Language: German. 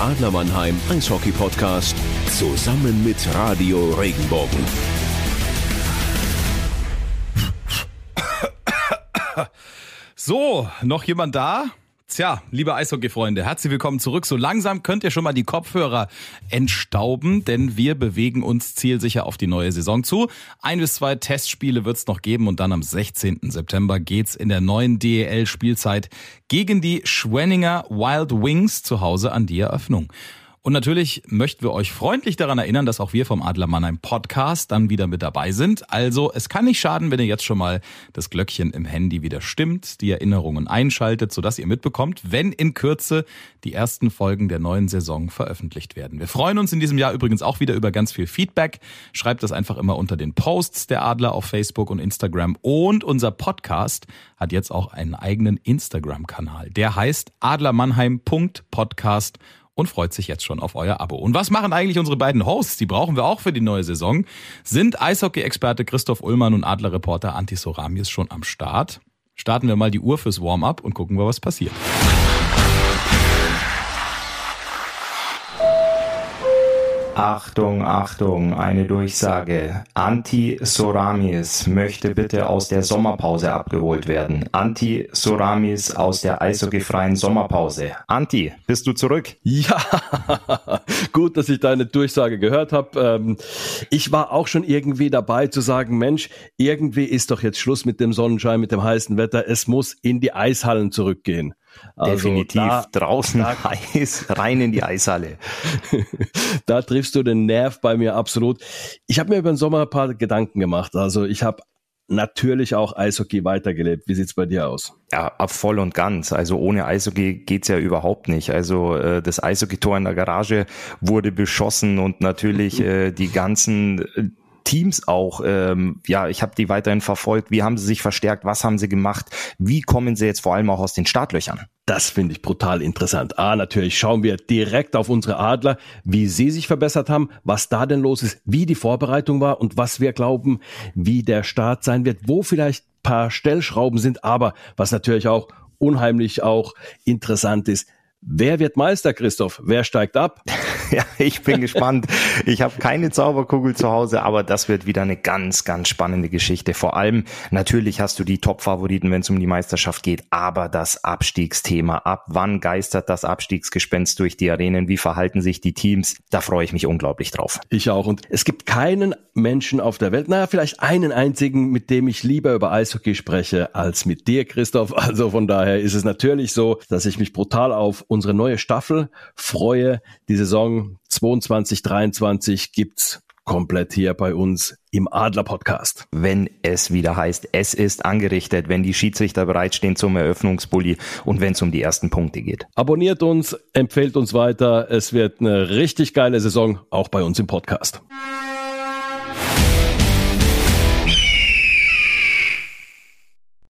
der Adler Mannheim Eishockey Podcast zusammen mit Radio Regenbogen. So, noch jemand da? Tja, liebe Eishockey-Freunde, herzlich willkommen zurück. So langsam könnt ihr schon mal die Kopfhörer entstauben, denn wir bewegen uns zielsicher auf die neue Saison zu. Ein bis zwei Testspiele wird es noch geben und dann am 16. September geht's in der neuen DEL-Spielzeit gegen die Schwenninger Wild Wings zu Hause an die Eröffnung. Und natürlich möchten wir euch freundlich daran erinnern, dass auch wir vom Adler Mannheim Podcast dann wieder mit dabei sind. Also es kann nicht schaden, wenn ihr jetzt schon mal das Glöckchen im Handy wieder stimmt, die Erinnerungen einschaltet, sodass ihr mitbekommt, wenn in Kürze die ersten Folgen der neuen Saison veröffentlicht werden. Wir freuen uns in diesem Jahr übrigens auch wieder über ganz viel Feedback. Schreibt das einfach immer unter den Posts der Adler auf Facebook und Instagram. Und unser Podcast hat jetzt auch einen eigenen Instagram-Kanal. Der heißt adlermannheim.podcast und freut sich jetzt schon auf euer Abo. Und was machen eigentlich unsere beiden Hosts? Die brauchen wir auch für die neue Saison. Sind Eishockey-Experte Christoph Ullmann und Adlerreporter Antti Soramies schon am Start? Starten wir mal die Uhr fürs Warm-up und gucken wir, was passiert. Achtung, Achtung, eine Durchsage. Anti Soramis möchte bitte aus der Sommerpause abgeholt werden. Anti Soramis aus der eishockeyfreien Sommerpause. Anti, bist du zurück? Ja, gut, dass ich deine Durchsage gehört habe. Ähm, ich war auch schon irgendwie dabei zu sagen, Mensch, irgendwie ist doch jetzt Schluss mit dem Sonnenschein, mit dem heißen Wetter. Es muss in die Eishallen zurückgehen. Also Definitiv. Da, Draußen da, Eis, rein in die Eishalle. da triffst du den Nerv bei mir absolut. Ich habe mir über den Sommer ein paar Gedanken gemacht. Also ich habe natürlich auch Eishockey weitergelebt. Wie sieht's bei dir aus? Ja, voll und ganz. Also ohne Eishockey geht's ja überhaupt nicht. Also äh, das Eishockey-Tor in der Garage wurde beschossen und natürlich äh, die ganzen äh, Teams auch, ähm, ja, ich habe die weiterhin verfolgt. Wie haben sie sich verstärkt? Was haben sie gemacht? Wie kommen sie jetzt vor allem auch aus den Startlöchern? Das finde ich brutal interessant. Ah, natürlich schauen wir direkt auf unsere Adler, wie sie sich verbessert haben, was da denn los ist, wie die Vorbereitung war und was wir glauben, wie der Start sein wird, wo vielleicht paar Stellschrauben sind, aber was natürlich auch unheimlich auch interessant ist, Wer wird Meister, Christoph? Wer steigt ab? ja, ich bin gespannt. Ich habe keine Zauberkugel zu Hause, aber das wird wieder eine ganz, ganz spannende Geschichte. Vor allem, natürlich hast du die Top-Favoriten, wenn es um die Meisterschaft geht, aber das Abstiegsthema. Ab wann geistert das Abstiegsgespenst durch die Arenen? Wie verhalten sich die Teams? Da freue ich mich unglaublich drauf. Ich auch. Und es gibt keinen Menschen auf der Welt, naja, vielleicht einen einzigen, mit dem ich lieber über Eishockey spreche, als mit dir, Christoph. Also von daher ist es natürlich so, dass ich mich brutal auf unsere neue Staffel freue. Die Saison 22, 23 gibt's komplett hier bei uns im Adler Podcast. Wenn es wieder heißt, es ist angerichtet, wenn die Schiedsrichter bereitstehen zum Eröffnungsbully und wenn es um die ersten Punkte geht. Abonniert uns, empfehlt uns weiter. Es wird eine richtig geile Saison, auch bei uns im Podcast.